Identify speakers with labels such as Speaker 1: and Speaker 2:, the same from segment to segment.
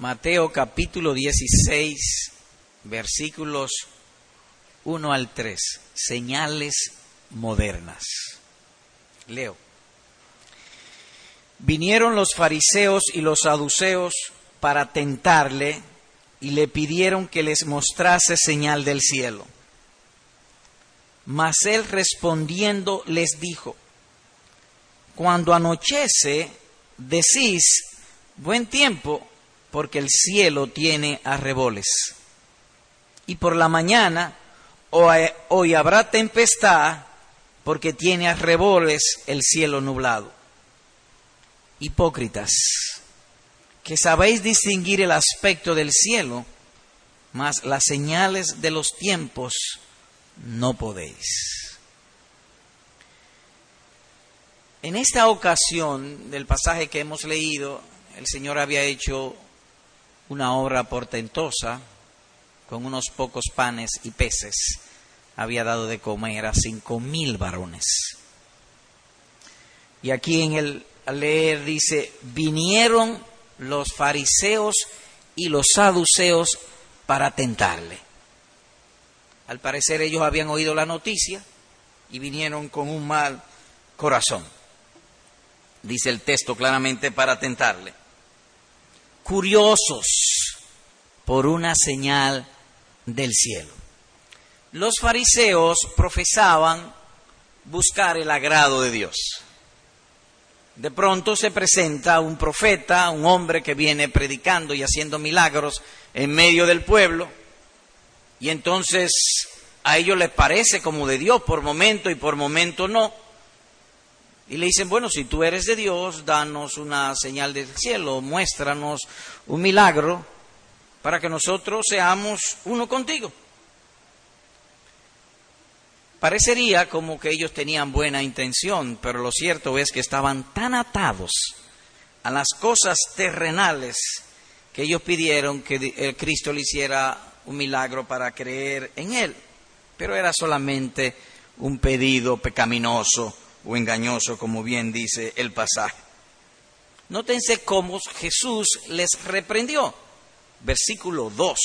Speaker 1: Mateo capítulo 16, versículos 1 al 3. Señales modernas. Leo. Vinieron los fariseos y los saduceos para tentarle y le pidieron que les mostrase señal del cielo. Mas él respondiendo les dijo, cuando anochece, decís, buen tiempo, porque el cielo tiene arreboles. Y por la mañana, hoy habrá tempestad, porque tiene arreboles el cielo nublado. Hipócritas, que sabéis distinguir el aspecto del cielo, mas las señales de los tiempos no podéis. En esta ocasión del pasaje que hemos leído, el Señor había hecho una obra portentosa, con unos pocos panes y peces, había dado de comer a cinco mil varones. Y aquí en el leer dice, vinieron los fariseos y los saduceos para tentarle. Al parecer ellos habían oído la noticia y vinieron con un mal corazón. Dice el texto claramente para tentarle curiosos por una señal del cielo. Los fariseos profesaban buscar el agrado de Dios. De pronto se presenta un profeta, un hombre que viene predicando y haciendo milagros en medio del pueblo, y entonces a ellos les parece como de Dios por momento y por momento no. Y le dicen, bueno, si tú eres de Dios, danos una señal del cielo, muéstranos un milagro para que nosotros seamos uno contigo. Parecería como que ellos tenían buena intención, pero lo cierto es que estaban tan atados a las cosas terrenales que ellos pidieron que el Cristo le hiciera un milagro para creer en Él. Pero era solamente un pedido pecaminoso o engañoso, como bien dice el pasaje. Nótense cómo Jesús les reprendió. Versículo 2.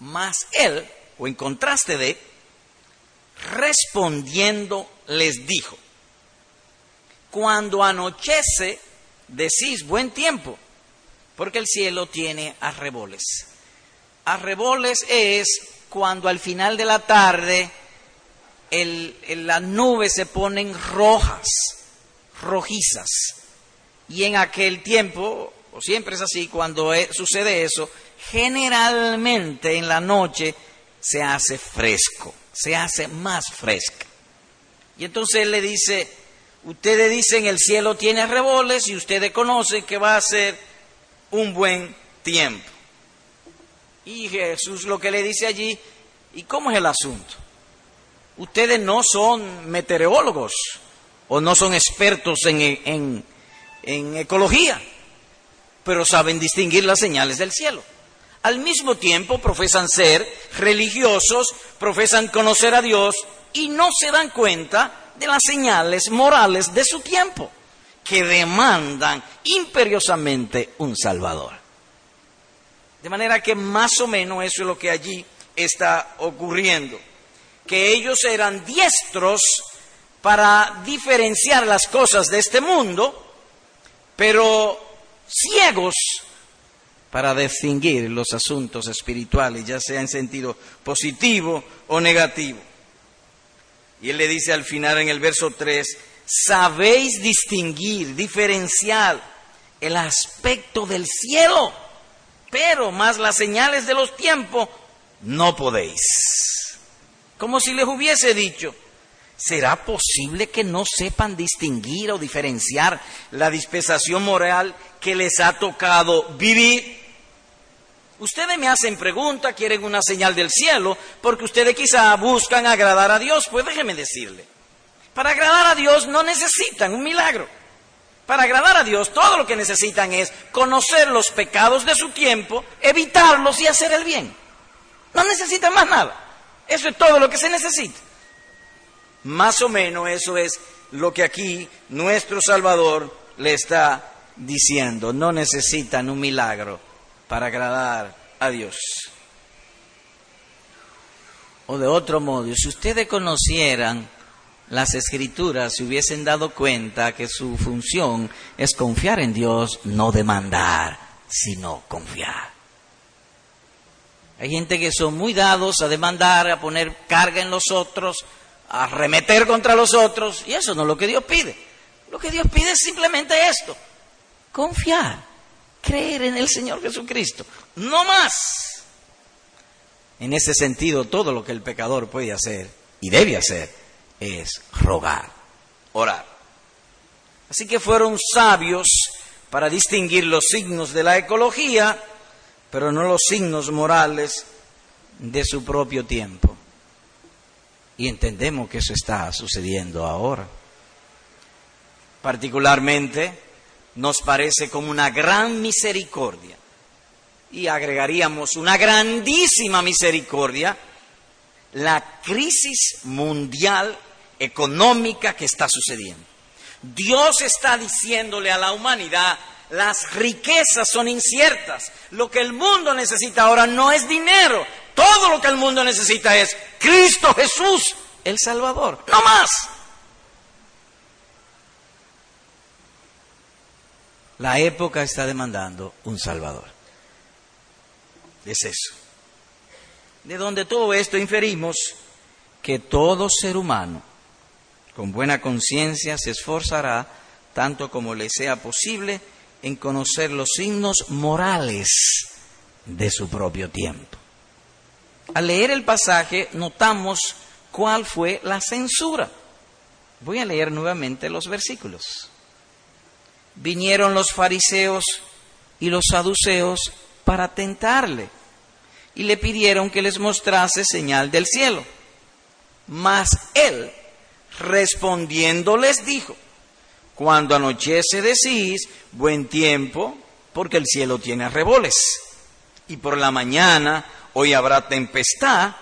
Speaker 1: Mas él, o en contraste de, respondiendo les dijo, cuando anochece, decís buen tiempo, porque el cielo tiene arreboles. Arreboles es cuando al final de la tarde las nubes se ponen rojas, rojizas. Y en aquel tiempo, o siempre es así, cuando e, sucede eso, generalmente en la noche se hace fresco, se hace más fresca. Y entonces él le dice, ustedes dicen el cielo tiene reboles y ustedes conocen que va a ser un buen tiempo. Y Jesús lo que le dice allí, ¿y cómo es el asunto? Ustedes no son meteorólogos o no son expertos en, ecología, pero saben distinguir las señales del cielo. Al mismo tiempo profesan ser religiosos, profesan conocer a Dios y no se dan cuenta de las señales morales de su tiempo, que demandan imperiosamente un Salvador. De manera que más o menos eso es lo que allí está ocurriendo que ellos eran diestros para diferenciar las cosas de este mundo, pero ciegos para distinguir los asuntos espirituales, ya sea en sentido positivo o negativo. Y él le dice al final en el verso 3, sabéis distinguir, diferenciar el aspecto del cielo, pero más las señales de los tiempos no podéis como si les hubiese dicho, ¿será posible que no sepan distinguir o diferenciar la dispensación moral que les ha tocado vivir? Ustedes me hacen pregunta, quieren una señal del cielo, porque ustedes quizá buscan agradar a Dios. Pues déjenme decirle, para agradar a Dios no necesitan un milagro. Para agradar a Dios todo lo que necesitan es conocer los pecados de su tiempo, evitarlos y hacer el bien. No necesitan más nada. Eso es todo lo que se necesita. Más o menos eso es lo que aquí nuestro Salvador le está diciendo. No necesitan un milagro para agradar a Dios. O de otro modo, si ustedes conocieran las escrituras, se hubiesen dado cuenta que su función es confiar en Dios, no demandar, sino confiar. Hay gente que son muy dados a demandar, a poner carga en los otros, a remeter contra los otros, y eso no es lo que Dios pide. Lo que Dios pide es simplemente esto, confiar, creer en el Señor Jesucristo, no más. En ese sentido, todo lo que el pecador puede hacer y debe hacer es rogar, orar. Así que fueron sabios para distinguir los signos de la ecología, pero no los signos morales de su propio tiempo. Y entendemos que eso está sucediendo ahora. Particularmente nos parece como una gran misericordia. Y agregaríamos una grandísima misericordia la crisis mundial económica que está sucediendo. Dios está diciéndole a la humanidad, las riquezas son inciertas. Lo que el mundo necesita ahora no es dinero. Todo lo que el mundo necesita es Cristo Jesús, el Salvador. No más. La época está demandando un Salvador. Es eso. De donde todo esto inferimos que todo ser humano con buena conciencia se esforzará tanto como le sea posible en conocer los signos morales de su propio tiempo. Al leer el pasaje notamos cuál fue la censura. Voy a leer nuevamente los versículos. Vinieron los fariseos y los saduceos para tentarle y le pidieron que les mostrase señal del cielo. Mas él respondiendo les dijo, cuando anochece decís, buen tiempo, porque el cielo tiene arreboles, y por la mañana hoy habrá tempestad.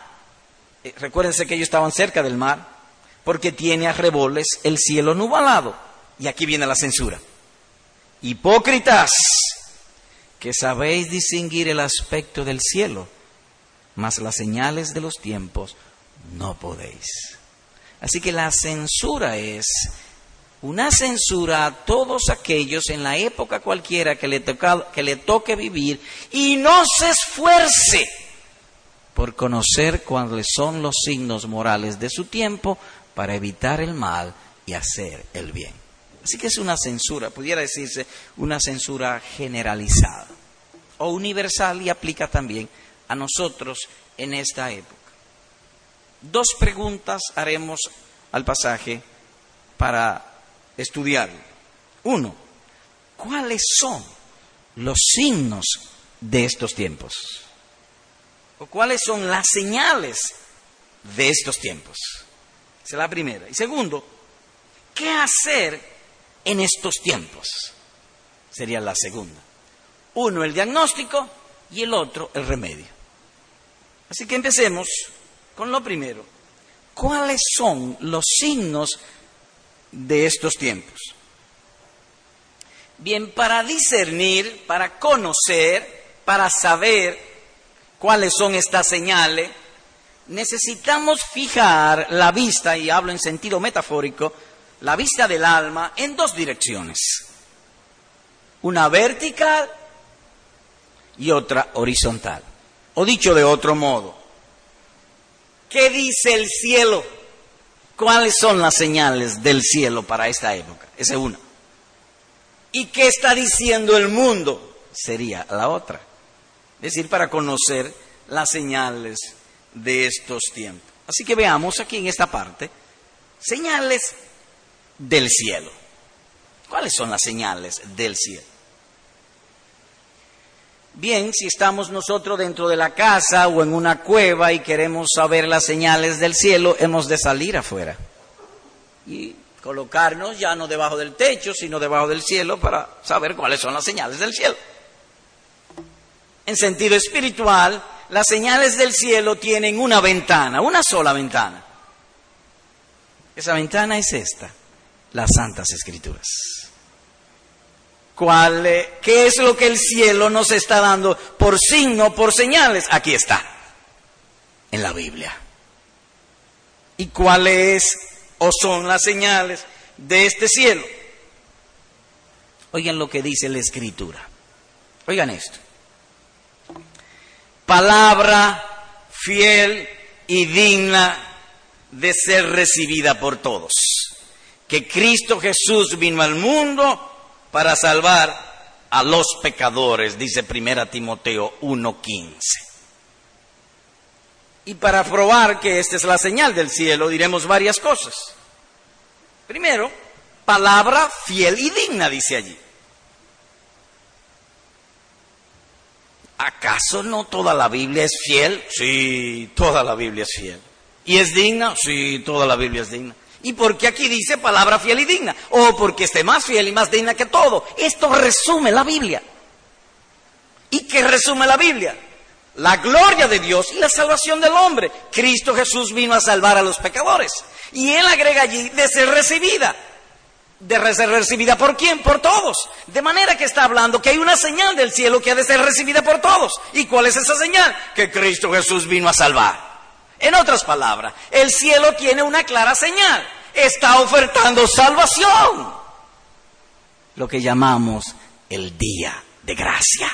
Speaker 1: Eh, recuérdense que ellos estaban cerca del mar, porque tiene arreboles el cielo nubalado. Y aquí viene la censura. Hipócritas, que sabéis distinguir el aspecto del cielo, mas las señales de los tiempos no podéis. Así que la censura es una censura a todos aquellos en la época cualquiera que le, que le toque vivir y no se esfuerce por conocer cuáles son los signos morales de su tiempo para evitar el mal y hacer el bien. Así que es una censura, pudiera decirse una censura generalizada o universal y aplica también a nosotros en esta época. Dos preguntas haremos al pasaje para estudiarlo. Uno, ¿cuáles son los signos de estos tiempos? ¿O cuáles son las señales de estos tiempos? Esa es la primera. Y segundo, ¿qué hacer en estos tiempos? Sería la segunda. Uno el diagnóstico y el otro el remedio. Así que empecemos con lo primero, ¿cuáles son los signos de estos tiempos? Bien, para discernir, para conocer, para saber cuáles son estas señales, necesitamos fijar la vista, y hablo en sentido metafórico, la vista del alma en dos direcciones. Una vertical y otra horizontal. O dicho de otro modo, ¿Qué dice el cielo? ¿Cuáles son las señales del cielo para esta época? Esa es una. ¿Y qué está diciendo el mundo? Sería la otra. Es decir, para conocer las señales de estos tiempos. Así que veamos aquí en esta parte señales del cielo. ¿Cuáles son las señales del cielo? Bien, si estamos nosotros dentro de la casa o en una cueva y queremos saber las señales del cielo, hemos de salir afuera y colocarnos ya no debajo del techo, sino debajo del cielo para saber cuáles son las señales del cielo. En sentido espiritual, las señales del cielo tienen una ventana, una sola ventana. Esa ventana es esta, las Santas Escrituras. ¿Cuál, ¿Qué es lo que el cielo nos está dando por signo, por señales? Aquí está, en la Biblia. ¿Y cuáles o son las señales de este cielo? Oigan lo que dice la Escritura. Oigan esto. Palabra fiel y digna de ser recibida por todos. Que Cristo Jesús vino al mundo para salvar a los pecadores, dice 1 Timoteo 1.15. Y para probar que esta es la señal del cielo, diremos varias cosas. Primero, palabra fiel y digna, dice allí. ¿Acaso no toda la Biblia es fiel? Sí, toda la Biblia es fiel. ¿Y es digna? Sí, toda la Biblia es digna. ¿Y por qué aquí dice palabra fiel y digna? O porque esté más fiel y más digna que todo. Esto resume la Biblia. ¿Y qué resume la Biblia? La gloria de Dios y la salvación del hombre. Cristo Jesús vino a salvar a los pecadores. Y él agrega allí de ser recibida. ¿De ser recibida por quién? Por todos. De manera que está hablando que hay una señal del cielo que ha de ser recibida por todos. ¿Y cuál es esa señal? Que Cristo Jesús vino a salvar. En otras palabras, el cielo tiene una clara señal. Está ofertando salvación. Lo que llamamos el día de gracia.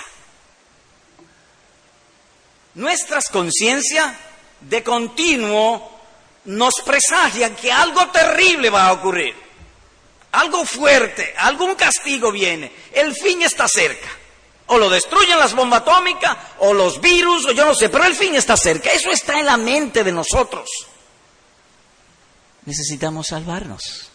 Speaker 1: Nuestras conciencias de continuo nos presagian que algo terrible va a ocurrir. Algo fuerte, algún castigo viene. El fin está cerca. O lo destruyen las bombas atómicas, o los virus, o yo no sé, pero el fin está cerca. Eso está en la mente de nosotros. Necesitamos salvarnos.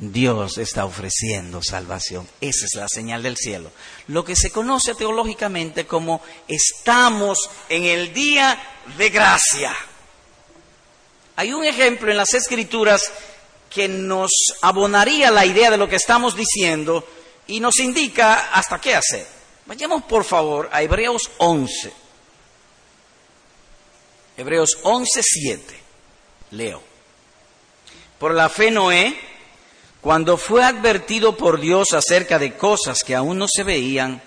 Speaker 1: Dios está ofreciendo salvación. Esa es la señal del cielo. Lo que se conoce teológicamente como estamos en el día de gracia. Hay un ejemplo en las escrituras que nos abonaría la idea de lo que estamos diciendo y nos indica hasta qué hacer. Vayamos por favor a Hebreos 11. Hebreos 11, 7. Leo. Por la fe Noé, cuando fue advertido por Dios acerca de cosas que aún no se veían,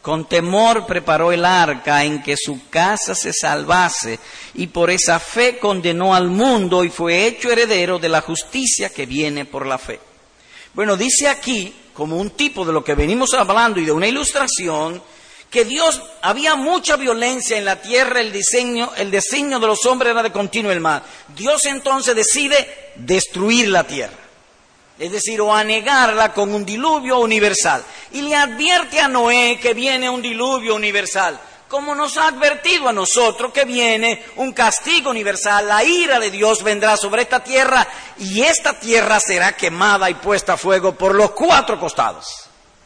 Speaker 1: con temor preparó el arca en que su casa se salvase y por esa fe condenó al mundo y fue hecho heredero de la justicia que viene por la fe. Bueno, dice aquí como un tipo de lo que venimos hablando y de una ilustración, que Dios había mucha violencia en la tierra, el diseño, el designio de los hombres era de continuo el mal. Dios entonces decide destruir la tierra, es decir, o anegarla con un diluvio universal. Y le advierte a Noé que viene un diluvio universal como nos ha advertido a nosotros que viene un castigo universal, la ira de Dios vendrá sobre esta tierra y esta tierra será quemada y puesta a fuego por los cuatro costados.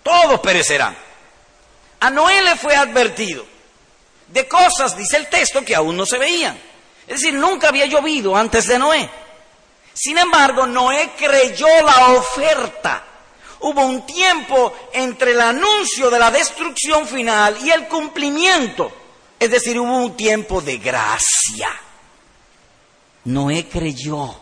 Speaker 1: Todos perecerán. A Noé le fue advertido de cosas, dice el texto, que aún no se veían. Es decir, nunca había llovido antes de Noé. Sin embargo, Noé creyó la oferta hubo un tiempo entre el anuncio de la destrucción final y el cumplimiento. Es decir, hubo un tiempo de gracia. Noé creyó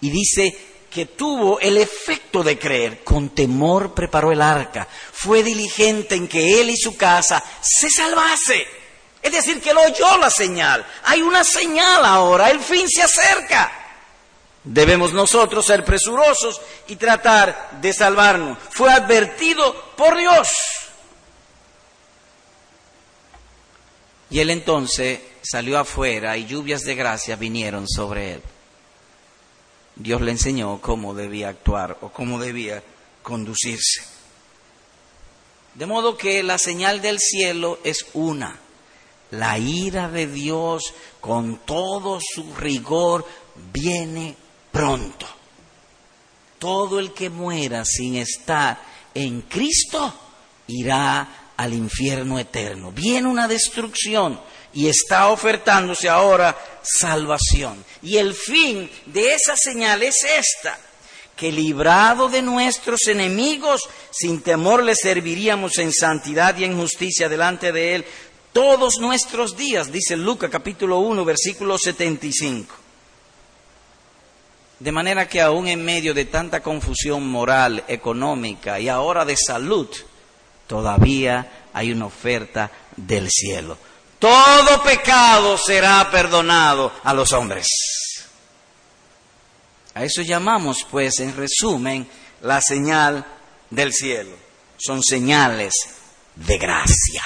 Speaker 1: y dice que tuvo el efecto de creer. Con temor preparó el arca. Fue diligente en que él y su casa se salvase. Es decir, que lo oyó la señal. Hay una señal ahora, el fin se acerca. Debemos nosotros ser presurosos y tratar de salvarnos. Fue advertido por Dios. Y él entonces salió afuera y lluvias de gracia vinieron sobre él. Dios le enseñó cómo debía actuar o cómo debía conducirse. De modo que la señal del cielo es una. La ira de Dios con todo su rigor viene pronto. Todo el que muera sin estar en Cristo irá al infierno eterno. Viene una destrucción y está ofertándose ahora salvación. Y el fin de esa señal es esta, que librado de nuestros enemigos, sin temor le serviríamos en santidad y en justicia delante de Él todos nuestros días, dice Lucas capítulo 1, versículo 75. De manera que aún en medio de tanta confusión moral, económica y ahora de salud, todavía hay una oferta del cielo. Todo pecado será perdonado a los hombres. A eso llamamos, pues, en resumen, la señal del cielo. Son señales de gracia.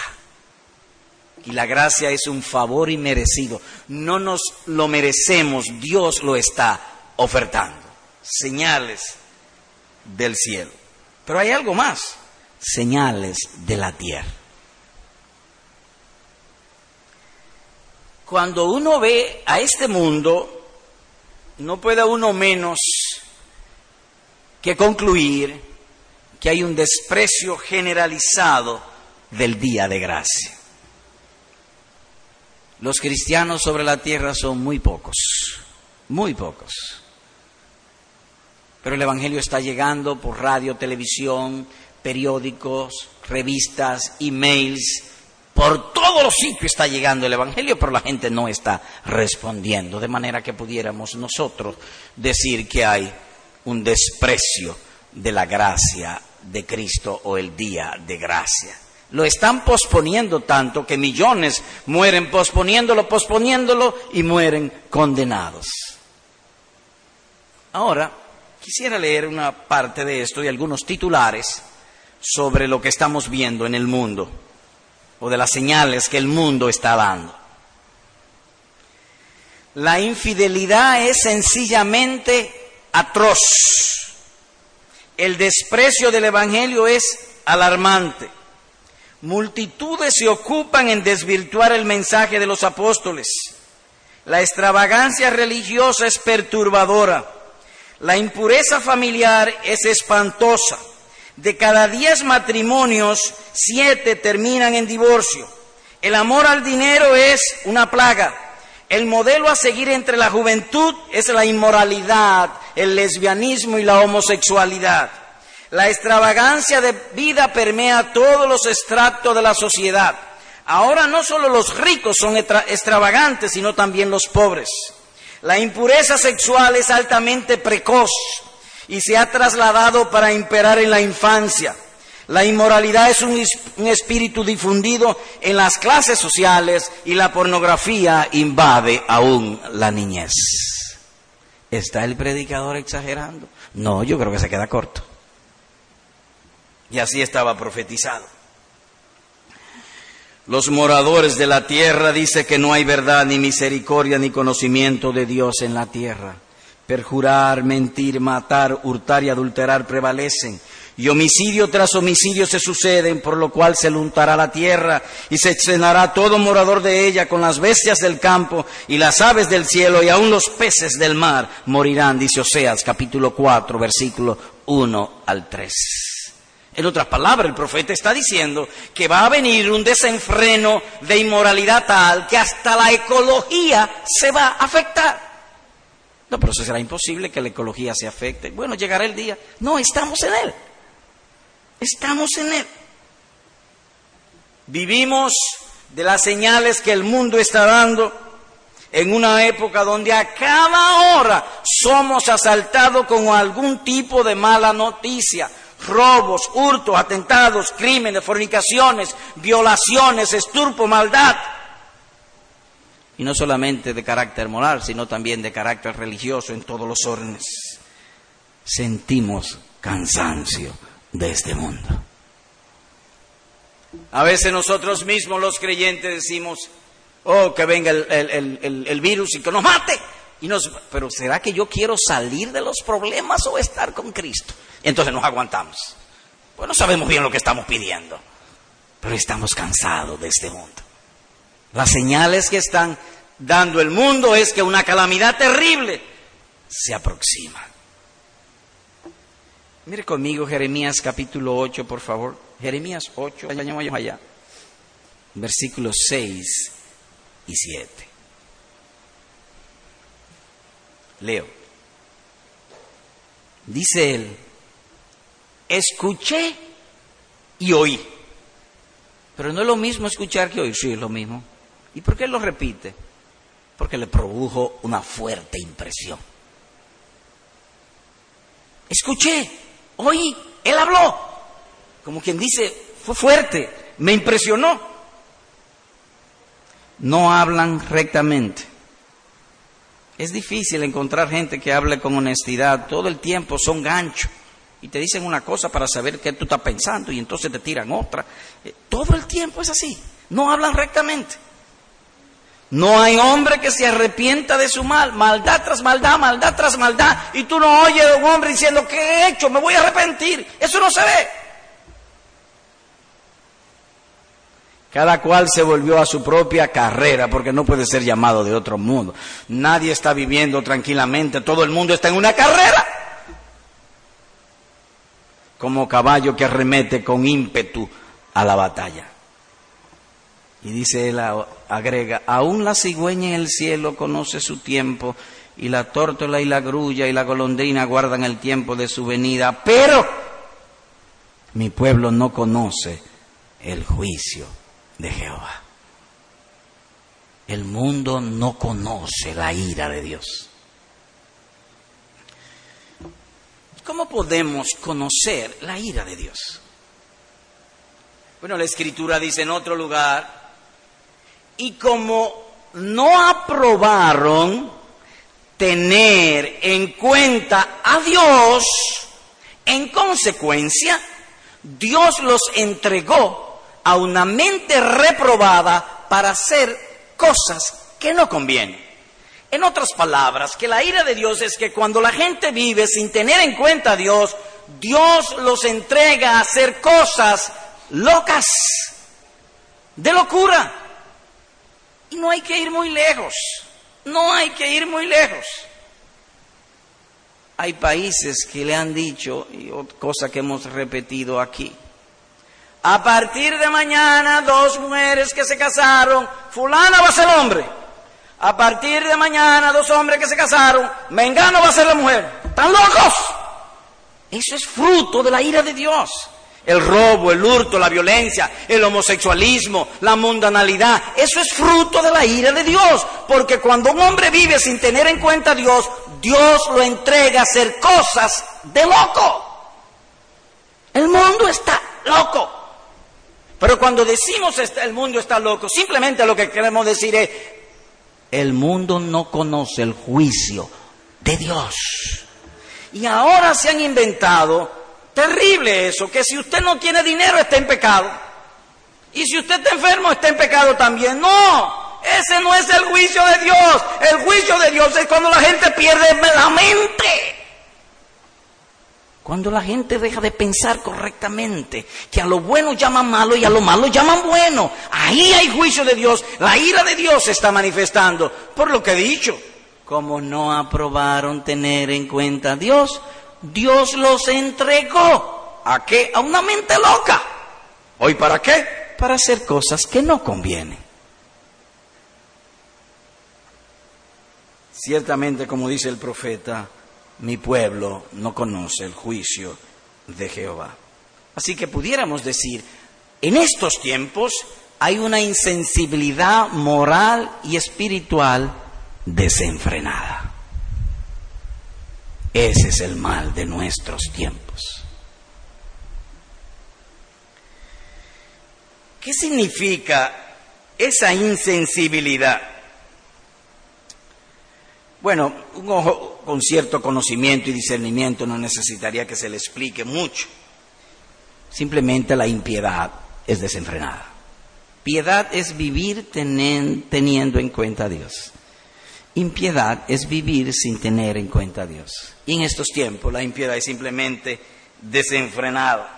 Speaker 1: Y la gracia es un favor inmerecido. No nos lo merecemos, Dios lo está ofertando. Señales del cielo. Pero hay algo más. Señales de la tierra. Cuando uno ve a este mundo, no puede uno menos que concluir que hay un desprecio generalizado del día de gracia. Los cristianos sobre la tierra son muy pocos, muy pocos. Pero el Evangelio está llegando por radio, televisión, periódicos, revistas, emails, por todos los sitios está llegando el Evangelio, pero la gente no está respondiendo, de manera que pudiéramos nosotros decir que hay un desprecio de la gracia de Cristo o el día de gracia. Lo están posponiendo tanto que millones mueren posponiéndolo, posponiéndolo y mueren condenados. Ahora, quisiera leer una parte de esto y algunos titulares sobre lo que estamos viendo en el mundo o de las señales que el mundo está dando. La infidelidad es sencillamente atroz. El desprecio del Evangelio es alarmante. Multitudes se ocupan en desvirtuar el mensaje de los apóstoles. La extravagancia religiosa es perturbadora. La impureza familiar es espantosa. De cada diez matrimonios, siete terminan en divorcio. El amor al dinero es una plaga. El modelo a seguir entre la juventud es la inmoralidad, el lesbianismo y la homosexualidad. La extravagancia de vida permea todos los extractos de la sociedad. Ahora no solo los ricos son extravagantes, sino también los pobres. La impureza sexual es altamente precoz y se ha trasladado para imperar en la infancia. La inmoralidad es un, espíritu difundido en las clases sociales y la pornografía invade aún la niñez. ¿Está el predicador exagerando? No, yo creo que se queda corto. Y así estaba profetizado. Los moradores de la tierra dice que no hay verdad, ni misericordia, ni conocimiento de Dios en la tierra. Perjurar, mentir, matar, hurtar y adulterar prevalecen. Y homicidio tras homicidio se suceden, por lo cual se luntará la tierra y se cenará todo morador de ella con las bestias del campo y las aves del cielo y aun los peces del mar morirán, dice Oseas capítulo 4, versículo 1 al 3. En otras palabras, el profeta está diciendo que va a venir un desenfreno de inmoralidad tal que hasta la ecología se va a afectar. No, pero eso será imposible que la ecología se afecte. Bueno, llegará el día. No, estamos en él. Estamos en él. Vivimos de las señales que el mundo está dando en una época donde a cada hora somos asaltados con algún tipo de mala noticia robos, hurtos, atentados, crímenes, fornicaciones, violaciones, esturpo, maldad. Y no solamente de carácter moral, sino también de carácter religioso en todos los órdenes. Sentimos cansancio de este mundo. A veces nosotros mismos los creyentes decimos, oh, que venga el, virus y que nos mate. Y nos, pero ¿será que yo quiero salir de los problemas o estar con Cristo? entonces nos aguantamos. Pues no sabemos bien lo que estamos pidiendo, pero estamos cansados de este mundo. Las señales que están dando el mundo es que una calamidad terrible se aproxima. Mire conmigo Jeremías capítulo 8, por favor. Jeremías 8, allá, versículos 6 y 7. Leo. Dice él, escuché y oí. Pero no es lo mismo escuchar que oír, sí, es lo mismo. ¿Y por qué lo repite? Porque le produjo una fuerte impresión. escuché, oí, él habló. Como quien dice, fue fuerte, me impresionó. No hablan rectamente. Es difícil encontrar gente que hable con honestidad. Todo el tiempo son ganchos. Y te dicen una cosa para saber qué tú estás pensando y entonces te tiran otra. Eh, todo el tiempo es así. No hablan rectamente. No hay hombre que se arrepienta de su mal, maldad tras maldad, maldad tras maldad, y tú no oyes a un hombre diciendo, ¿qué he hecho? Me voy a arrepentir. Eso no se ve. Cada cual se volvió a su propia carrera porque no puede ser llamado de otro mundo. Nadie está viviendo tranquilamente, todo el mundo está en una carrera. Como caballo que arremete con ímpetu a la batalla. Y dice él, agrega, aún la cigüeña en el cielo conoce su tiempo, y la tórtola y la grulla y la golondrina guardan el tiempo de su venida, pero mi pueblo no conoce el juicio de Jehová. El mundo no conoce la ira de Dios. ¿Cómo podemos conocer la ira de Dios? Bueno, la escritura dice en otro lugar, y como no aprobaron tener en cuenta a Dios, en consecuencia, Dios los entregó a una mente reprobada para hacer cosas que no convienen. En otras palabras, que la ira de Dios es que cuando la gente vive sin tener en cuenta a Dios, Dios los entrega a hacer cosas locas, de locura. Y no hay que ir muy lejos, no hay que ir muy lejos. Hay países que le han dicho, y cosa que hemos repetido aquí, a partir de mañana dos mujeres que se casaron, fulana va a ser hombre. A partir de mañana dos hombres que se casaron, mengano va a ser la mujer. ¿Están locos? Eso es fruto de la ira de Dios el robo, el hurto, la violencia, el homosexualismo, la mundanalidad. Eso es fruto de la ira de Dios, porque cuando un hombre vive sin tener en cuenta a Dios, Dios lo entrega a hacer cosas de loco. El mundo está loco. Pero cuando decimos el mundo está loco, simplemente lo que queremos decir es, el mundo no conoce el juicio de Dios. Y ahora se han inventado Terrible eso, que si usted no tiene dinero está en pecado. Y si usted está enfermo está en pecado también. No, ese no es el juicio de Dios. El juicio de Dios es cuando la gente pierde la mente. Cuando la gente deja de pensar correctamente, que a lo bueno llaman malo y a lo malo llaman bueno. Ahí hay juicio de Dios. La ira de Dios se está manifestando. Por lo que he dicho, como no aprobaron tener en cuenta a Dios, Dios los entregó. ¿A qué? A una mente loca. ¿Hoy para qué? Para hacer cosas que no convienen. Ciertamente, como dice el profeta, mi pueblo no conoce el juicio de Jehová. Así que pudiéramos decir, en estos tiempos hay una insensibilidad moral y espiritual desenfrenada. Ese es el mal de nuestros tiempos. ¿Qué significa esa insensibilidad? Bueno, un ojo con cierto conocimiento y discernimiento no necesitaría que se le explique mucho. Simplemente la impiedad es desenfrenada. Piedad es vivir teniendo en cuenta a Dios. Impiedad es vivir sin tener en cuenta a Dios. Y en estos tiempos la impiedad es simplemente desenfrenada.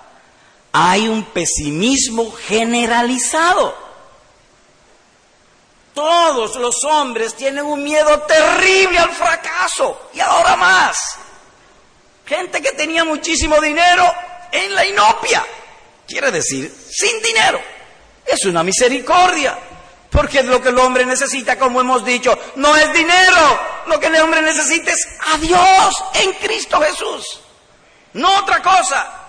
Speaker 1: Hay un pesimismo generalizado. Todos los hombres tienen un miedo terrible al fracaso y ahora más. Gente que tenía muchísimo dinero en la inopia, quiere decir sin dinero. Es una misericordia. Porque lo que el hombre necesita, como hemos dicho, no es dinero. Lo que el hombre necesita es a Dios en Cristo Jesús. No otra cosa.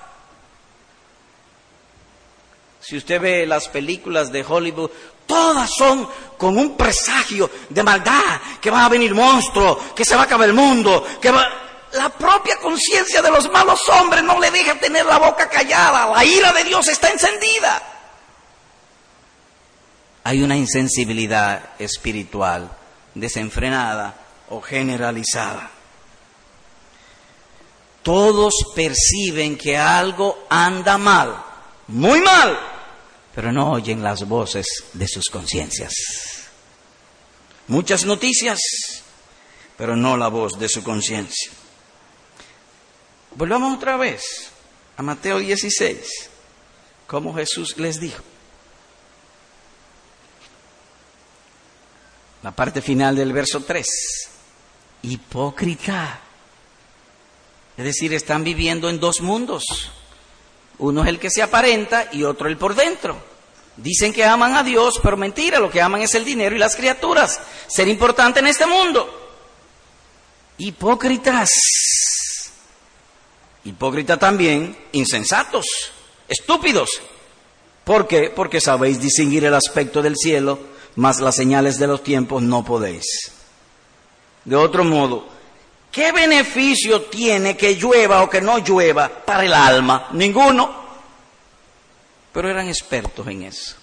Speaker 1: Si usted ve las películas de Hollywood, todas son con un presagio de maldad, que va a venir monstruo, que se va a acabar el mundo, que va... la propia conciencia de los malos hombres no le deja tener la boca callada. La ira de Dios está encendida. Hay una insensibilidad espiritual desenfrenada o generalizada. Todos perciben que algo anda mal, muy mal, pero no oyen las voces de sus conciencias. Muchas noticias, pero no la voz de su conciencia. Volvamos otra vez a Mateo 16, como Jesús les dijo. La parte final del verso 3. Hipócrita. Es decir, están viviendo en dos mundos. Uno es el que se aparenta y otro el por dentro. Dicen que aman a Dios, pero mentira, lo que aman es el dinero y las criaturas. Ser importante en este mundo. Hipócritas. Hipócrita también, insensatos, estúpidos. ¿Por qué? Porque sabéis distinguir el aspecto del cielo, mas las señales de los tiempos no podéis. De otro modo, ¿qué beneficio tiene que llueva o que no llueva para el alma? Ninguno. Pero eran expertos en eso.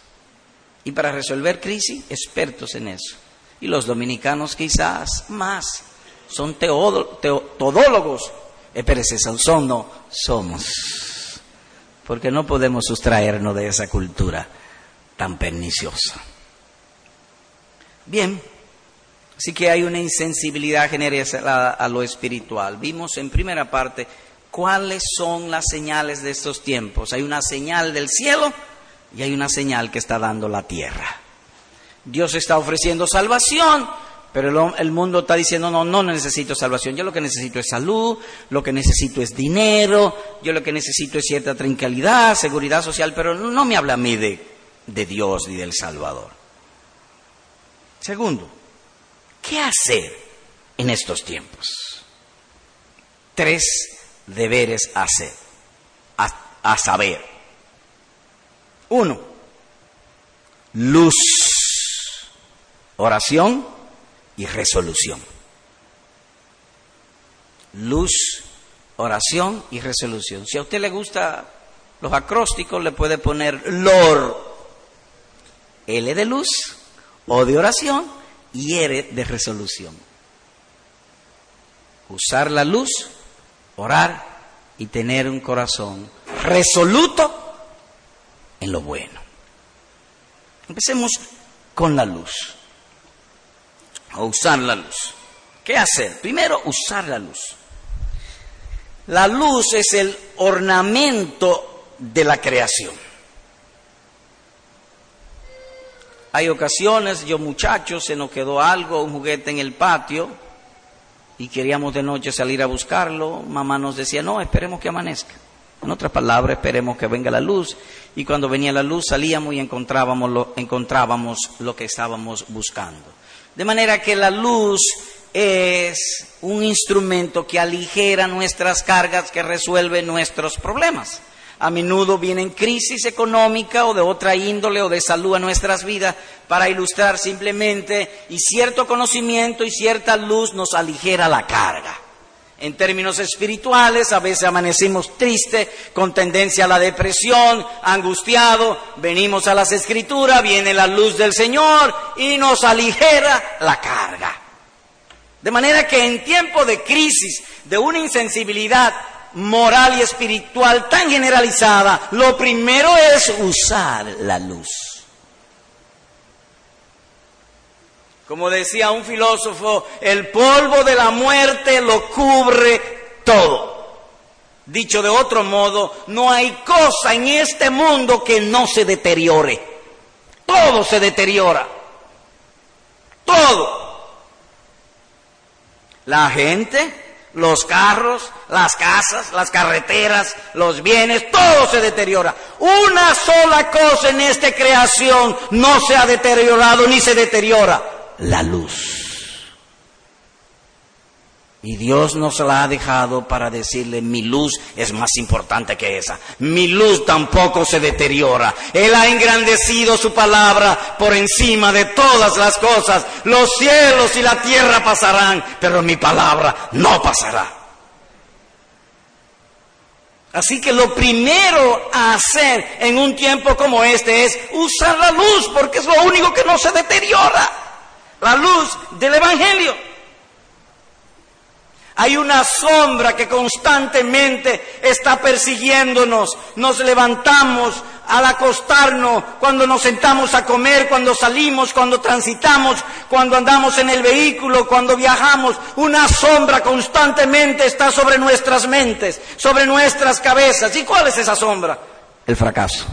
Speaker 1: Y para resolver crisis, expertos en eso. Y los dominicanos quizás más. Son todólogos. Espérese, son, no, somos. Porque no podemos sustraernos de esa cultura tan perniciosa. Bien, así que hay una insensibilidad general a lo espiritual. Vimos en primera parte cuáles son las señales de estos tiempos. Hay una señal del cielo y hay una señal que está dando la tierra. Dios está ofreciendo salvación, pero el, mundo está diciendo, no, no necesito salvación, yo lo que necesito es salud, lo que necesito es dinero, yo lo que necesito es cierta tranquilidad, seguridad social, pero no me habla a mí de Dios ni del Salvador. Segundo, ¿qué hacer en estos tiempos? Tres deberes hacer, a, saber. Uno, luz, oración y resolución. Luz, oración y resolución. Si a usted le gusta los acrósticos, le puede poner LOR, L de luz, O de oración R de resolución. Usar la luz orar y tener un corazón resoluto en lo bueno. Empecemos con la luz, a usar la luz. ¿Qué hacer? Primero, usar la luz. La luz es el ornamento de la creación. Hay ocasiones, yo muchachos, se nos quedó algo, un juguete en el patio, y queríamos de noche salir a buscarlo, mamá nos decía, no, esperemos que amanezca. En otras palabras, esperemos que venga la luz. Y cuando venía la luz salíamos y encontrábamos lo, encontrábamos lo que estábamos buscando. De manera que la luz es un instrumento que aligera nuestras cargas, que resuelve nuestros problemas. A menudo vienen crisis económica o de otra índole o de salud a nuestras vidas para ilustrar simplemente y cierto conocimiento y cierta luz nos aligera la carga. En términos espirituales, a veces amanecimos tristes, con tendencia a la depresión, angustiado, venimos a las escrituras, viene la luz del Señor y nos aligera la carga. De manera que en tiempo de crisis, de una insensibilidad moral y espiritual tan generalizada, lo primero es usar la luz. Como decía un filósofo, el polvo de la muerte lo cubre todo. Dicho de otro modo, no hay cosa en este mundo que no se deteriore. Todo se deteriora. Todo. La gente, los carros, las casas, las carreteras, los bienes, todo se deteriora. Una sola cosa en esta creación no se ha deteriorado ni se deteriora, la luz. Y Dios nos la ha dejado para decirle, mi luz es más importante que esa. Mi luz tampoco se deteriora. Él ha engrandecido su palabra por encima de todas las cosas. Los cielos y la tierra pasarán, pero mi palabra no pasará. Así que lo primero a hacer en un tiempo como este es usar la luz, porque es lo único que no se deteriora, la luz del Evangelio. Hay una sombra que constantemente está persiguiéndonos. Nos levantamos al acostarnos, cuando nos sentamos a comer, cuando salimos, cuando transitamos, cuando andamos en el vehículo, cuando viajamos. Una sombra constantemente está sobre nuestras mentes, sobre nuestras cabezas. ¿Y cuál es esa sombra? El fracaso.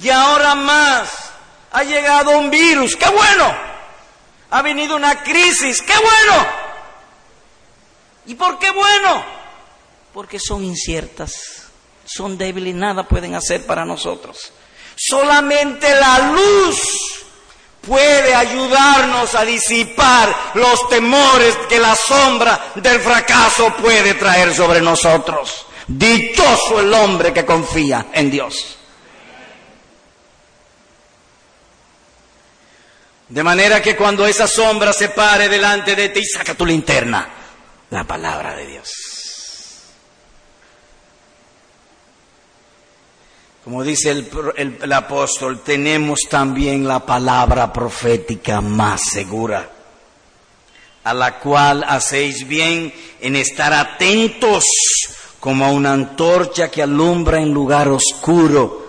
Speaker 1: Y ahora más, ha llegado un virus. ¡Qué bueno! Ha venido una crisis. ¡Qué bueno! ¿Y por qué bueno? Porque son inciertas, son débiles nada pueden hacer para nosotros. Solamente la luz puede ayudarnos a disipar los temores que la sombra del fracaso puede traer sobre nosotros. Dichoso el hombre que confía en Dios. De manera que cuando esa sombra se pare delante de ti, saca tu linterna, la palabra de Dios. Como dice el, apóstol, tenemos también la palabra profética más segura, a la cual hacéis bien en estar atentos como a una antorcha que alumbra en lugar oscuro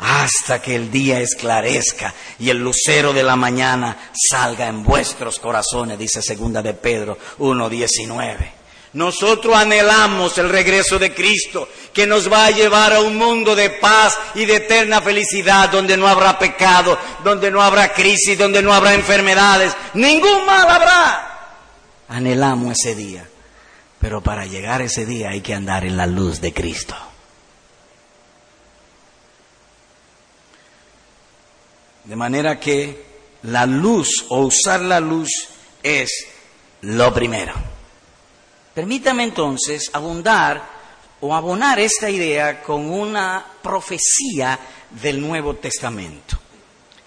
Speaker 1: hasta que el día esclarezca y el lucero de la mañana salga en vuestros corazones, dice segunda de Pedro 1.19. Nosotros anhelamos el regreso de Cristo, que nos va a llevar a un mundo de paz y de eterna felicidad, donde no habrá pecado, donde no habrá crisis, donde no habrá enfermedades, ningún mal habrá. Anhelamos ese día, pero para llegar a ese día hay que andar en la luz de Cristo. De manera que la luz o usar la luz es lo primero. Permítame entonces abundar o abonar esta idea con una profecía del Nuevo Testamento.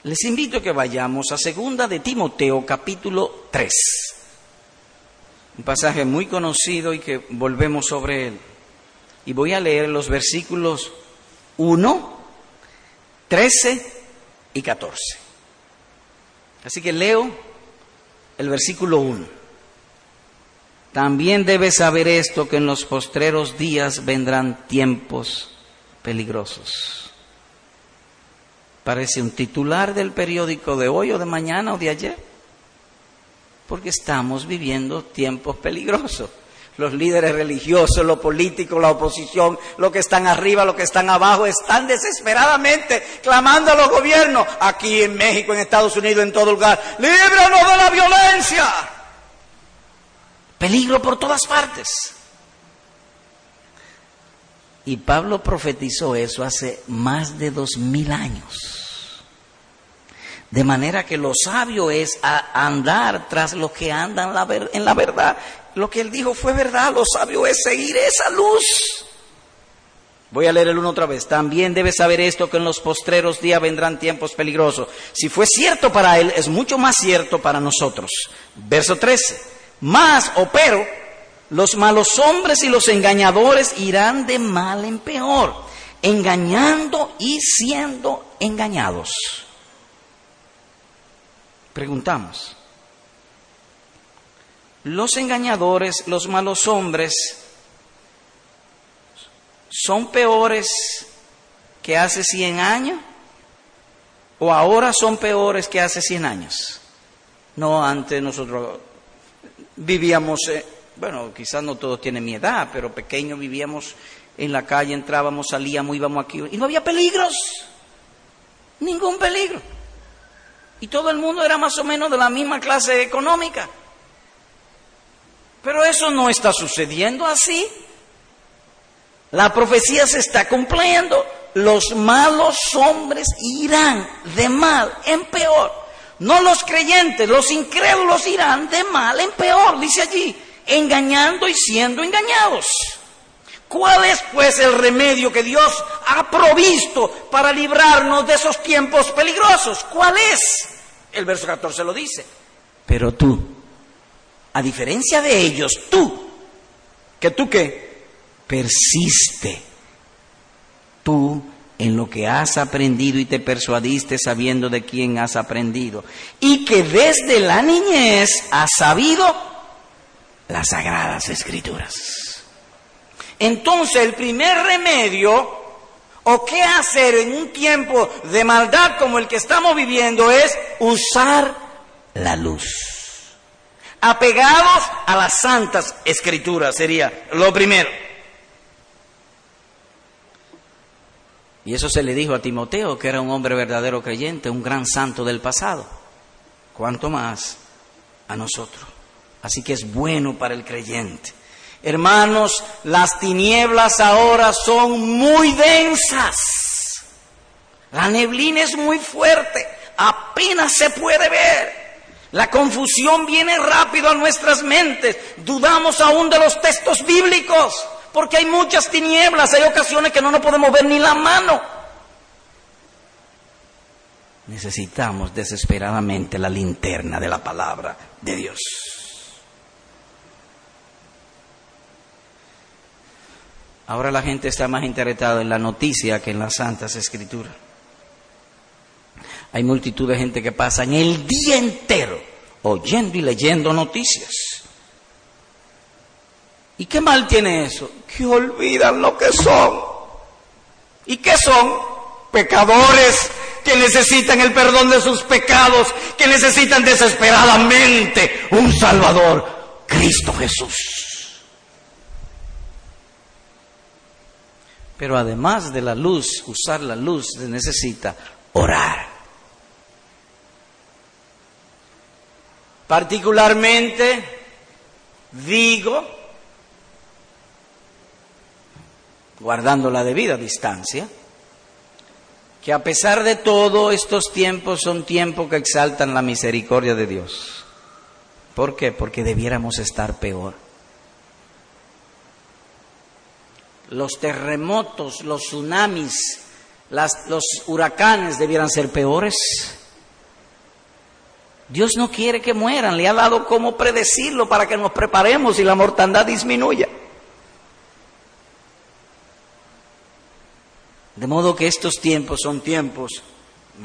Speaker 1: Les invito a que vayamos a segunda de Timoteo capítulo 3. Un pasaje muy conocido y que volvemos sobre él. Y voy a leer los versículos 1, 13 y 14. Así que leo el versículo 1. También debes saber esto, que en los postreros días vendrán tiempos peligrosos. Parece un titular del periódico de hoy o de mañana o de ayer, porque estamos viviendo tiempos peligrosos los líderes religiosos, los políticos, la oposición, los que están arriba, los que están abajo, están desesperadamente clamando a los gobiernos, aquí en México, en Estados Unidos, en todo lugar, líbranos de la violencia. Peligro por todas partes. Y Pablo profetizó eso hace más de dos mil años. De manera que lo sabio es andar tras los que andan en la verdad lo que él dijo fue verdad, lo sabio es seguir esa luz. Voy a leer el uno otra vez. También debe saber esto que en los postreros días vendrán tiempos peligrosos. Si fue cierto para él, es mucho más cierto para nosotros. Verso 13. Más o pero, los malos hombres y los engañadores irán de mal en peor, engañando y siendo engañados. Preguntamos, los engañadores, los malos hombres, son peores que hace 100 años o ahora son peores que hace 100 años. No, antes nosotros vivíamos, eh, bueno, quizás no todos tienen mi edad, pero pequeños vivíamos en la calle, entrábamos, salíamos, íbamos aquí y no había peligros, ningún peligro. Y todo el mundo era más o menos de la misma clase económica. Pero eso no está sucediendo así. La profecía se está cumpliendo. Los malos hombres irán de mal en peor. No los creyentes, los incrédulos irán de mal en peor, dice allí, engañando y siendo engañados. ¿Cuál es pues el remedio que Dios ha provisto para librarnos de esos tiempos peligrosos? ¿Cuál es? El verso 14 lo dice. Pero tú, a diferencia de ellos, tú, que tú qué, persiste tú en lo que has aprendido y te persuadiste sabiendo de quién has aprendido, y que desde la niñez has sabido las sagradas escrituras. Entonces el primer remedio, o qué hacer en un tiempo de maldad como el que estamos viviendo, es usar la luz. Apegados a las santas escrituras sería lo primero. Y eso se le dijo a Timoteo, que era un hombre verdadero creyente, un gran santo del pasado. ¿Cuánto más a nosotros? Así que es bueno para el creyente. Hermanos, las tinieblas ahora son muy densas. La neblina es muy fuerte, apenas se puede ver. La confusión viene rápido a nuestras mentes. Dudamos aún de los textos bíblicos porque hay muchas tinieblas, hay ocasiones que no nos podemos ver ni la mano. Necesitamos desesperadamente la linterna de la palabra de Dios. Ahora la gente está más interesada en la noticia que en las santas escrituras. Hay multitud de gente que pasa el día entero oyendo y leyendo noticias. ¿Y qué mal tiene eso? Que olvidan lo que son. ¿Y qué son? Pecadores que necesitan el perdón de sus pecados, que necesitan desesperadamente un Salvador, Cristo Jesús. Pero además de la luz, usar la luz, se necesita orar. Particularmente, digo, guardando la debida distancia, que a pesar de todo estos tiempos son tiempos que exaltan la misericordia de Dios. ¿Por qué? Porque debiéramos estar peor. Los terremotos, los tsunamis, los huracanes debieran ser peores. Dios no quiere que mueran, le ha dado cómo predecirlo para que nos preparemos y la mortandad disminuya. De modo que estos tiempos son tiempos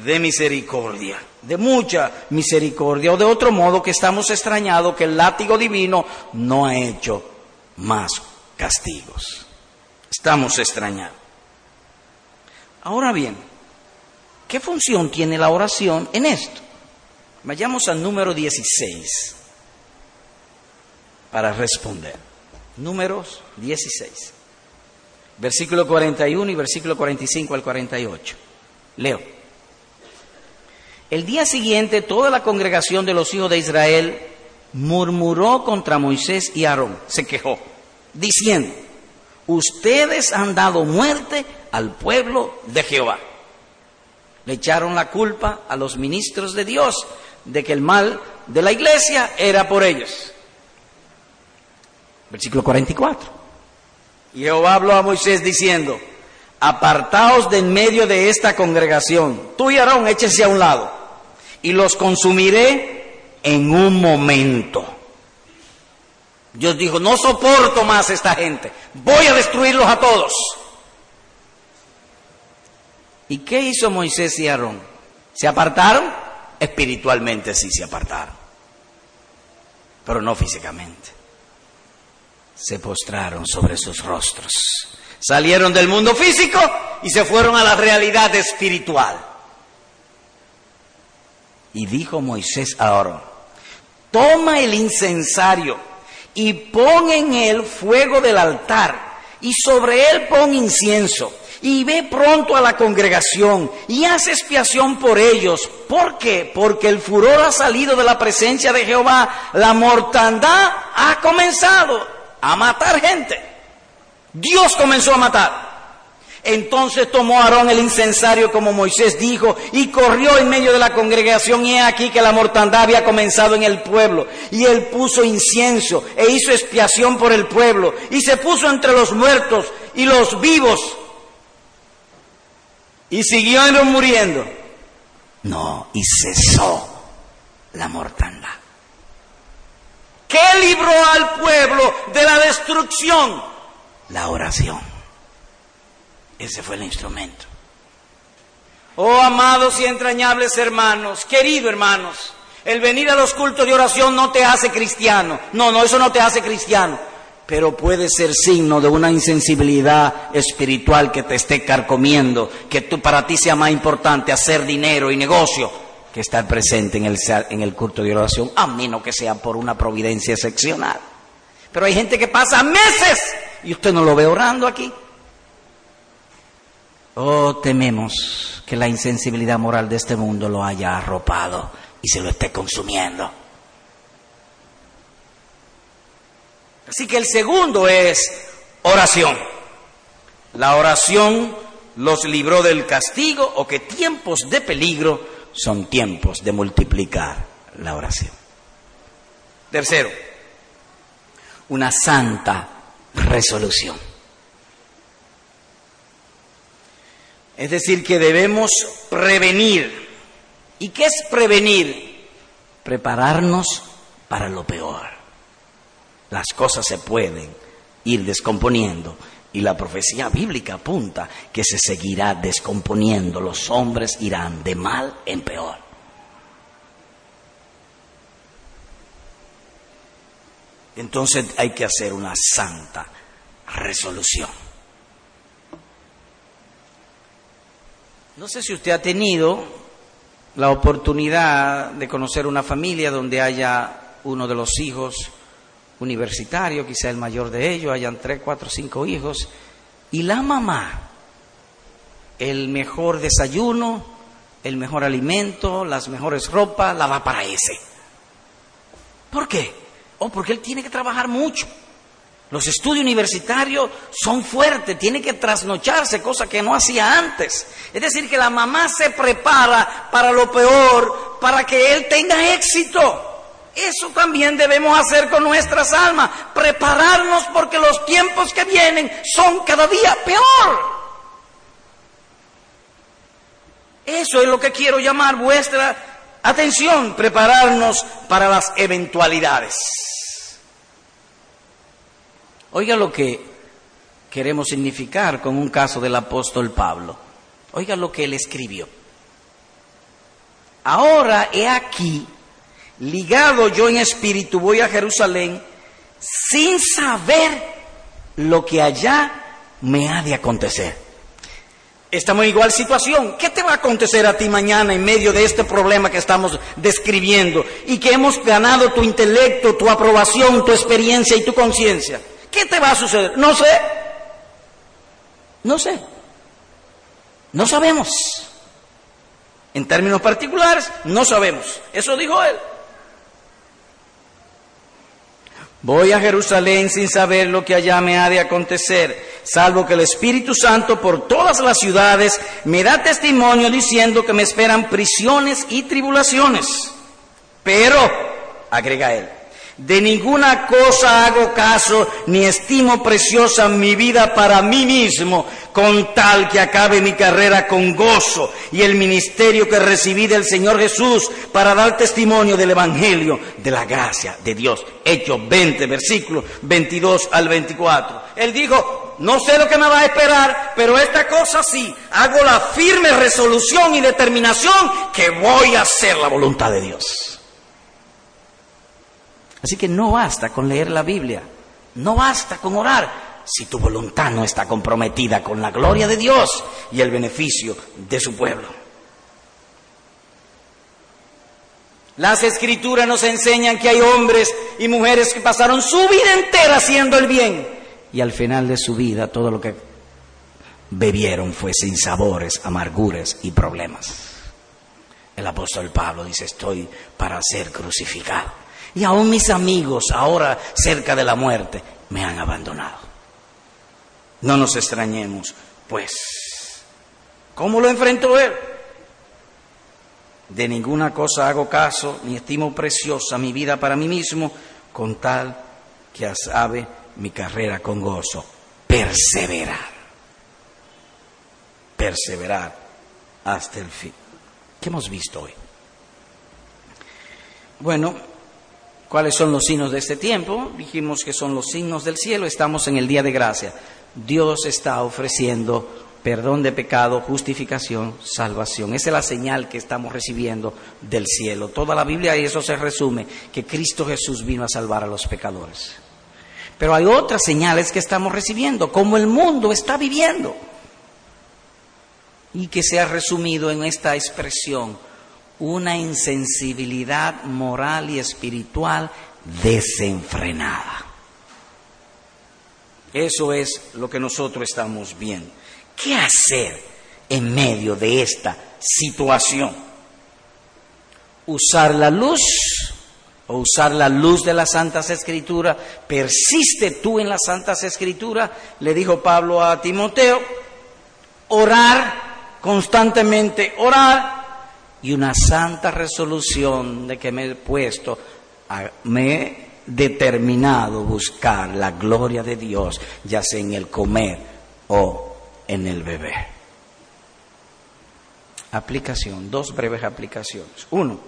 Speaker 1: de misericordia, de mucha misericordia, o de otro modo que estamos extrañados que el látigo divino no ha hecho más castigos. Estamos extrañados. Ahora bien, ¿qué función tiene la oración en esto? Vayamos al número 16 para responder. Números 16 versículo 41 y versículo 45 al 48. Leo. El día siguiente toda la congregación de los hijos de Israel murmuró contra Moisés y Aarón, se quejó, diciendo, ustedes han dado muerte al pueblo de Jehová. Le echaron la culpa a los ministros de Dios de que el mal de la iglesia era por ellos. Versículo 44. Y Jehová habló a Moisés diciendo, apartaos de en medio de esta congregación, tú y Aarón échense a un lado, y los consumiré en un momento. Dios dijo, no soporto más esta gente, voy a destruirlos a todos. ¿Y qué hizo Moisés y Aarón? ¿Se apartaron? Espiritualmente sí se apartaron, pero no físicamente se postraron sobre sus rostros. Salieron del mundo físico y se fueron a la realidad espiritual. Y dijo Moisés a Aarón, toma el incensario y pon en él fuego del altar y sobre él pon incienso y ve pronto a la congregación y haz expiación por ellos. ¿Por qué? Porque el furor ha salido de la presencia de Jehová, la mortandad ha comenzado a matar gente. Dios comenzó a matar. Entonces tomó Aarón el incensario como Moisés dijo y corrió en medio de la congregación y he aquí que la mortandad había comenzado en el pueblo y él puso incienso e hizo expiación por el pueblo y se puso entre los muertos y los vivos y siguieron muriendo. No, y cesó la mortandad que libró al pueblo de la destrucción. La oración. Ese fue el instrumento. Oh, amados y entrañables hermanos, queridos hermanos, el venir a los cultos de oración no te hace cristiano. No, no, eso no te hace cristiano. Pero puede ser signo de una insensibilidad espiritual que te esté carcomiendo, que tú, para ti sea más importante hacer dinero y negocio que estar presente en el, en el culto de oración, a menos que sea por una providencia excepcional. Pero hay gente que pasa meses y usted no lo ve orando aquí. Oh, tememos que la insensibilidad moral de este mundo lo haya arropado y se lo esté consumiendo. Así que el segundo es oración. La oración los libró del castigo o que tiempos de peligro son tiempos de multiplicar la oración. Tercero, una santa resolución. Es decir, que debemos prevenir. ¿Y qué es prevenir? Prepararnos para lo peor. Las cosas se pueden ir descomponiendo y la profecía bíblica apunta que se seguirá descomponiendo, los hombres irán de mal en peor. Entonces hay que hacer una santa resolución. No sé si usted ha tenido la oportunidad de conocer una familia donde haya uno de los hijos universitario, quizá el mayor de ellos, hayan tres, cuatro, cinco hijos, y la mamá, el mejor desayuno, el mejor alimento, las mejores ropas, la va para ese. ¿Por qué? Oh, porque él tiene que trabajar mucho. Los estudios universitarios son fuertes, tiene que trasnocharse, cosa que no hacía antes. Es decir, que la mamá se prepara para lo peor, para que él tenga éxito. Eso también debemos hacer con nuestras almas, prepararnos porque los tiempos que vienen son cada día peor. Eso es lo que quiero llamar vuestra atención, prepararnos para las eventualidades. Oiga lo que queremos significar con un caso del apóstol Pablo. Oiga lo que él escribió. Ahora he aquí ligado yo en espíritu, voy a Jerusalén sin saber lo que allá me ha de acontecer. Estamos en igual situación. ¿Qué te va a acontecer a ti mañana en medio de este problema que estamos describiendo y que hemos ganado tu intelecto, tu aprobación, tu experiencia y tu conciencia? ¿Qué te va a suceder? No sé. No sé. No sabemos. En términos particulares, no sabemos. Eso dijo él. Voy a Jerusalén sin saber lo que allá me ha de acontecer, salvo que el Espíritu Santo por todas las ciudades me da testimonio diciendo que me esperan prisiones y tribulaciones. Pero, agrega él, de ninguna cosa hago caso ni estimo preciosa mi vida para mí mismo, con tal que acabe mi carrera con gozo y el ministerio que recibí del Señor Jesús para dar testimonio del Evangelio de la gracia de Dios. Hechos 20, versículos 22 al 24. Él dijo, no sé lo que me va a esperar, pero esta cosa sí, hago la firme resolución y determinación que voy a hacer la voluntad de Dios. Así que no basta con leer la Biblia, no basta con orar si tu voluntad no está comprometida con la gloria de Dios y el beneficio de su pueblo. Las escrituras nos enseñan que hay hombres y mujeres que pasaron su vida entera haciendo el bien y al final de su vida todo lo que bebieron fue sin sabores, amarguras y problemas. El apóstol Pablo dice, estoy para ser crucificado. Y aún mis amigos, ahora cerca de la muerte, me han abandonado. No nos extrañemos, pues. ¿Cómo lo enfrentó él? De ninguna cosa hago caso, ni estimo preciosa mi vida para mí mismo, con tal que asabe mi carrera con gozo. Perseverar. Perseverar hasta el fin. ¿Qué hemos visto hoy? Bueno, ¿Cuáles son los signos de este tiempo? Dijimos que son los signos del cielo, estamos en el día de gracia. Dios está ofreciendo perdón de pecado, justificación, salvación. Esa es la señal que estamos recibiendo del cielo. Toda la Biblia y eso se resume, que Cristo Jesús vino a salvar a los pecadores. Pero hay otras señales que estamos recibiendo, como el mundo está viviendo, y que se ha resumido en esta expresión, una insensibilidad moral y espiritual desenfrenada. Eso es lo que nosotros estamos viendo. ¿Qué hacer en medio de esta situación? Usar la luz o usar la luz de las Santas Escrituras. Persiste tú en las Santas Escrituras, le dijo Pablo a Timoteo. Orar constantemente, orar y una santa resolución de que me he puesto, me he determinado buscar la gloria de Dios, ya sea en el comer o en el bebé. Aplicación, dos breves aplicaciones. Uno,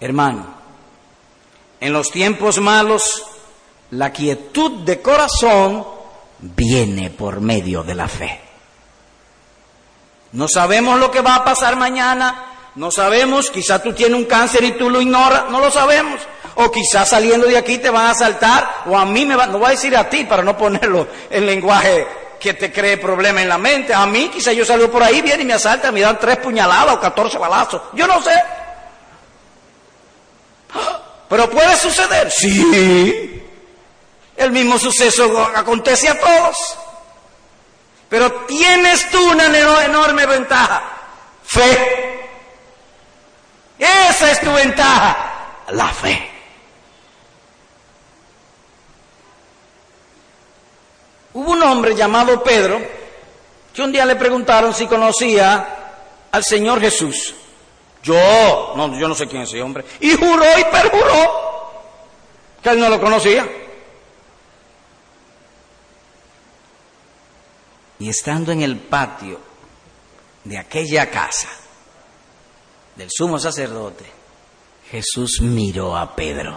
Speaker 1: hermano, en los tiempos malos, la quietud de corazón viene por medio de la fe. No sabemos lo que va a pasar mañana, no sabemos, quizá tú tienes un cáncer y tú lo ignoras, no lo sabemos. O quizás saliendo de aquí te van a asaltar, o a mí me van, no voy a decir a ti para no ponerlo en lenguaje que te cree problema en la mente. A mí, quizá yo salgo por ahí, viene y me asalta, me dan tres puñaladas o catorce balazos. Yo no sé. Pero puede suceder. Sí. El mismo suceso acontece a todos. Pero tienes tú una enorme ventaja. Fe. Esa es tu ventaja. La fe. Hubo un hombre llamado Pedro que un día le preguntaron si conocía al Señor Jesús. Yo, no, yo no sé quién es ese hombre. Y juró y perjuró que él no lo conocía. Y estando en el patio de aquella casa del sumo sacerdote, Jesús miró a Pedro,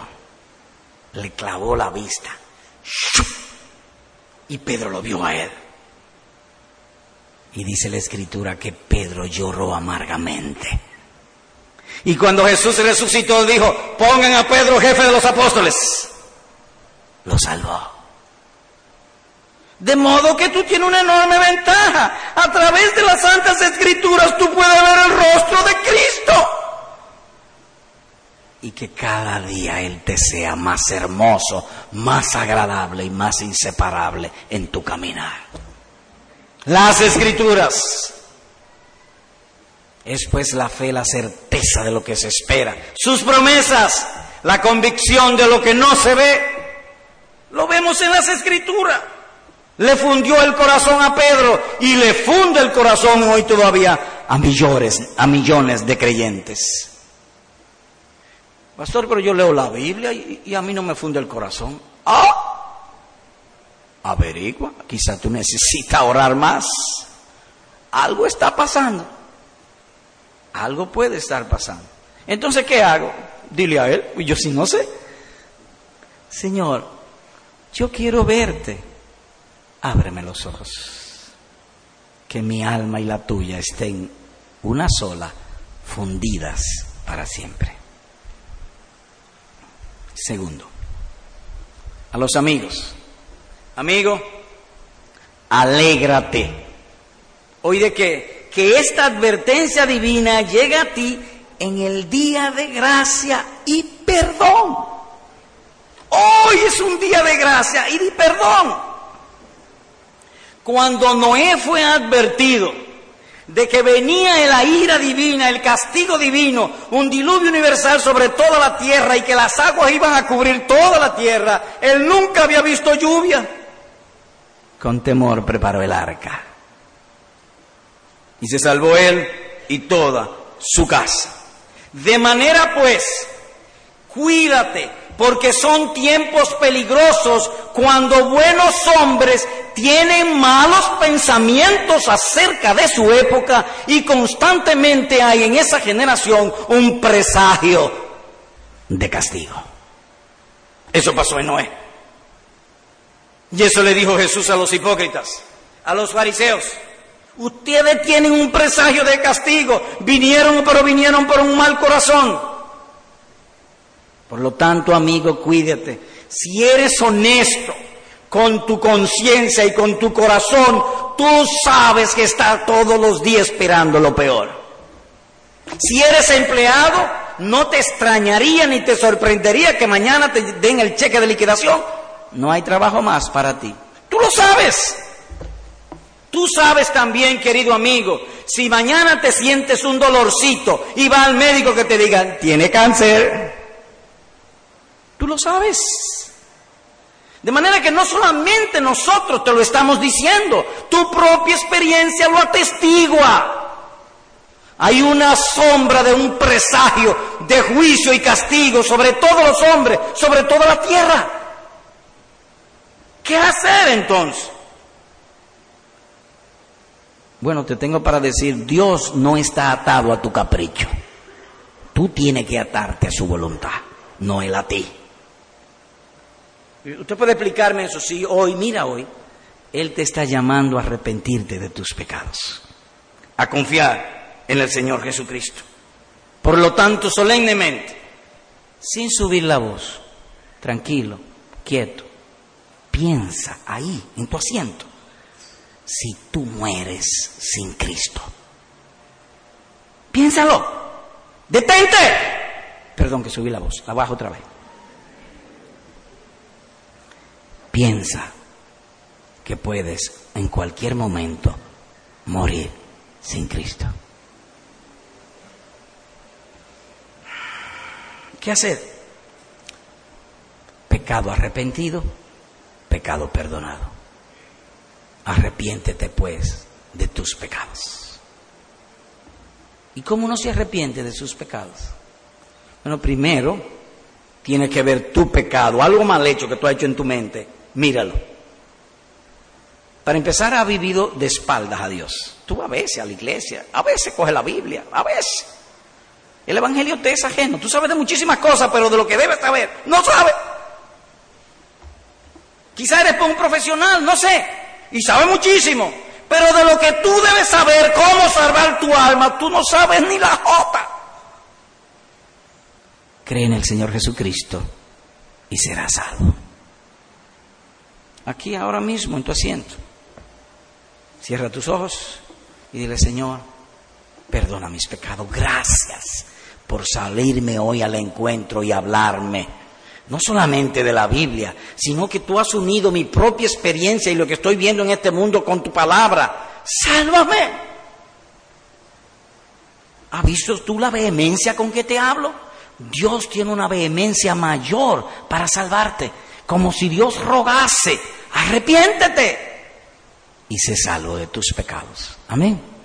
Speaker 1: le clavó la vista. Y Pedro lo vio a él. Y dice la escritura que Pedro lloró amargamente. Y cuando Jesús resucitó dijo, pongan a Pedro jefe de los apóstoles. Lo salvó. De modo que tú tienes una enorme ventaja. A través de las santas escrituras tú puedes ver el rostro de Cristo y que cada día Él te sea más hermoso, más agradable y más inseparable en tu caminar. Las escrituras. Es pues la fe la certeza de lo que se espera. Sus promesas, la convicción de lo que no se ve. Lo vemos en las escrituras. Le fundió el corazón a Pedro y le funde el corazón hoy todavía a millones, a millones de creyentes. Pastor, pero yo leo la Biblia y, a mí no me funde el corazón. Ah, averigua, quizá tú necesitas orar más. Algo está pasando. Algo puede estar pasando. Entonces, ¿qué hago? Dile a él, yo sí no sé. Señor, yo quiero verte. Ábreme los ojos. Que mi alma y la tuya estén una sola, fundidas para siempre. Segundo, a los amigos. Amigo, alégrate. Oye, que, que esta advertencia divina llega a ti en el día de gracia y perdón. Hoy es un día de gracia y de perdón. Cuando Noé fue advertido de que venía la ira divina, el castigo divino, un diluvio universal sobre toda la tierra y que las aguas iban a cubrir toda la tierra. Él nunca había visto lluvia. Con temor preparó el arca. Y se salvó él y toda su casa. De manera pues, cuídate, porque son tiempos peligrosos cuando buenos hombres tienen malos pensamientos acerca de su época y constantemente hay en esa generación un presagio de castigo. Eso pasó en Noé. Y eso le dijo Jesús a los hipócritas, a los fariseos. Ustedes tienen un presagio de castigo. Vinieron, pero vinieron por un mal corazón. Por lo tanto, amigo, cuídate. Si eres honesto con tu conciencia y con tu corazón, tú sabes que está todos los días esperando lo peor. Si eres empleado, no te extrañaría ni te sorprendería que mañana te den el cheque de liquidación. No hay trabajo más para ti. Tú lo sabes. Tú sabes también, querido amigo, si mañana te sientes un dolorcito y va al médico que te digan, tiene cáncer. Tú lo sabes. De manera que no solamente nosotros te lo estamos diciendo, tu propia experiencia lo atestigua. Hay una sombra de un presagio de juicio y castigo sobre todos los hombres, sobre toda la tierra. ¿Qué hacer entonces? Bueno, te tengo para decir, Dios no está atado a tu capricho. Tú tienes que atarte a su voluntad, no él a ti. Usted puede explicarme eso, sí, hoy, mira hoy, Él te está llamando a arrepentirte de tus pecados, a confiar en el Señor Jesucristo. Por lo tanto, solemnemente, sin subir la voz, tranquilo, quieto, piensa ahí, en tu asiento, si tú mueres sin Cristo. Piénsalo, detente. Perdón que subí la voz, la bajo otra vez. Piensa que puedes en cualquier momento morir sin Cristo. ¿Qué hacer? Pecado arrepentido, pecado perdonado. Arrepiéntete pues de tus pecados. ¿Y cómo uno se arrepiente de sus pecados? Bueno, primero tiene que ver tu pecado, algo mal hecho que tú has hecho en tu mente, míralo. Para empezar, ha vivido de espaldas a Dios. Tú a veces a la iglesia, a veces coge la Biblia, a veces. El Evangelio te es ajeno. Tú sabes de muchísimas cosas, pero de lo que debes saber, no sabes. Quizá eres un profesional, no sé, y sabes muchísimo, pero de lo que tú debes saber, cómo salvar tu alma, tú no sabes ni la jota. Cree en el Señor Jesucristo y serás salvo aquí ahora mismo en tu asiento. Cierra tus ojos y dile, Señor, perdona mis pecados. Gracias por salirme hoy al encuentro y hablarme. No solamente de la Biblia, sino que tú has unido mi propia experiencia y lo que estoy viendo en este mundo con tu palabra. Sálvame. ¿Has visto tú la vehemencia con que te hablo? Dios tiene una vehemencia mayor para salvarte, como si Dios rogase arrepiéntete y se salvo de tus pecados. Amén.